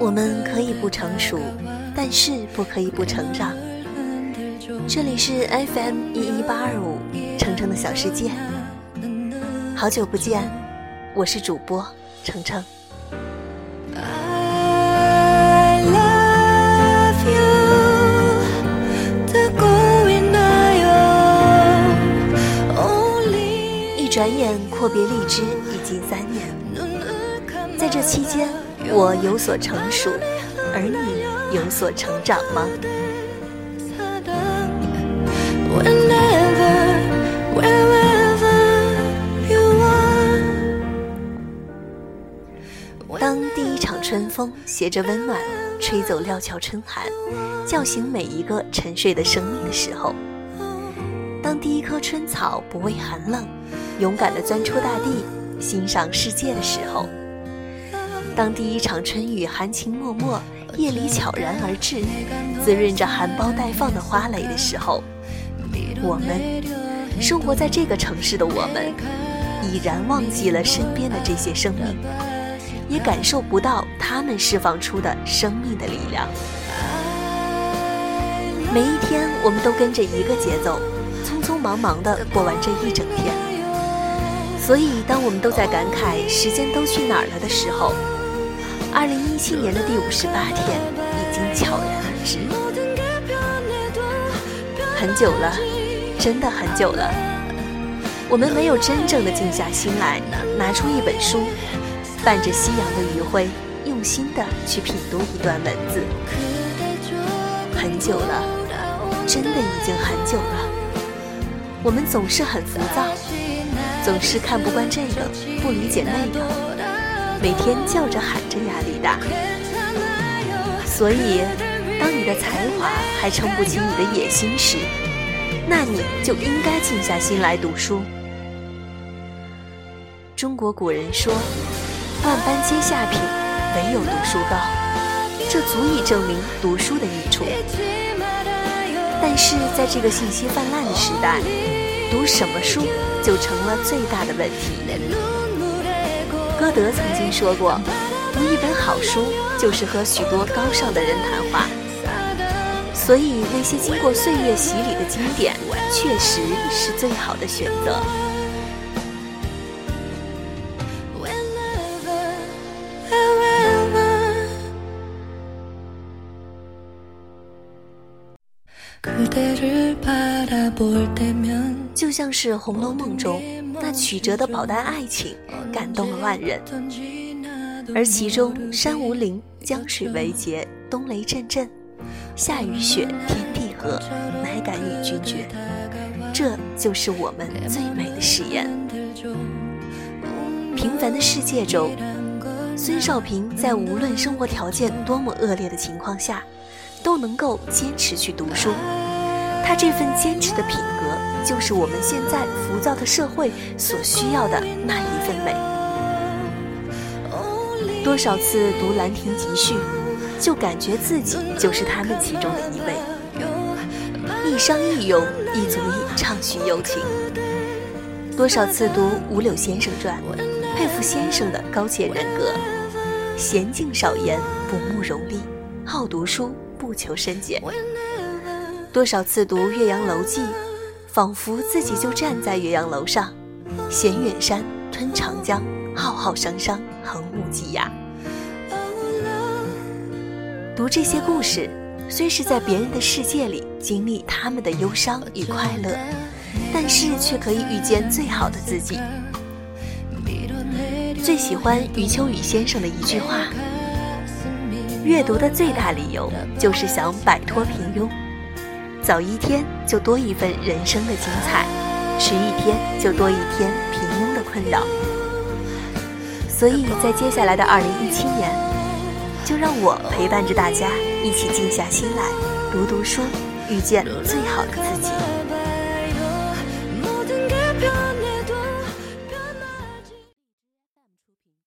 我们可以不成熟，但是不可以不成长。这里是 FM 一一八二五，程程的小世界。好久不见，我是主播程程。阔别荔枝已经三年，在这期间，我有所成熟，而你有所成长吗？当第一场春风携着温暖吹走料峭春寒，叫醒每一个沉睡的生命的时候；当第一棵春草不畏寒冷，勇敢地钻出大地，欣赏世界的时候；当第一场春雨含情脉脉，夜里悄然而至，滋润着含苞待放的花蕾的时候。我们生活在这个城市的我们，已然忘记了身边的这些生命，也感受不到他们释放出的生命的力量。每一天，我们都跟着一个节奏，匆匆忙忙地过完这一整天。所以，当我们都在感慨时间都去哪儿了的时候，二零一七年的第五十八天已经悄然而至，很久了。真的很久了，我们没有真正的静下心来，拿出一本书，伴着夕阳的余晖，用心的去品读一段文字。很久了，真的已经很久了。我们总是很浮躁，总是看不惯这个，不理解那个，每天叫着喊着压力大。所以，当你的才华还撑不起你的野心时，那你就应该静下心来读书。中国古人说：“万般皆下品，唯有读书高。”这足以证明读书的益处。但是在这个信息泛滥的时代，读什么书就成了最大的问题。歌德曾经说过：“读一本好书，就是和许多高尚的人谈话。”所以，那些经过岁月洗礼的经典，确实是最好的选择。就像是《红楼梦》中那曲折的宝黛爱情，感动了万人。而其中，山无陵，江水为竭，冬雷阵阵。下雨雪，天地合，乃敢与君绝。这就是我们最美的誓言。平凡的世界中，孙少平在无论生活条件多么恶劣的情况下，都能够坚持去读书。他这份坚持的品格，就是我们现在浮躁的社会所需要的那一份美。多少次读《兰亭集序》。就感觉自己就是他们其中的一位，一觞一咏亦足以畅叙幽情。多少次读《五柳先生传》，佩服先生的高洁人格，娴静少言，不慕荣利，好读书，不求深浅。多少次读《岳阳楼记》，仿佛自己就站在岳阳楼上，衔远山，吞长江，浩浩汤汤，横无际涯。读这些故事，虽是在别人的世界里经历他们的忧伤与快乐，但是却可以遇见最好的自己。最喜欢余秋雨先生的一句话：阅读的最大理由就是想摆脱平庸，早一天就多一份人生的精彩，迟一天就多一天平庸的困扰。所以在接下来的二零一七年。就让我陪伴着大家，一起静下心来，读读书，遇见最好的自己。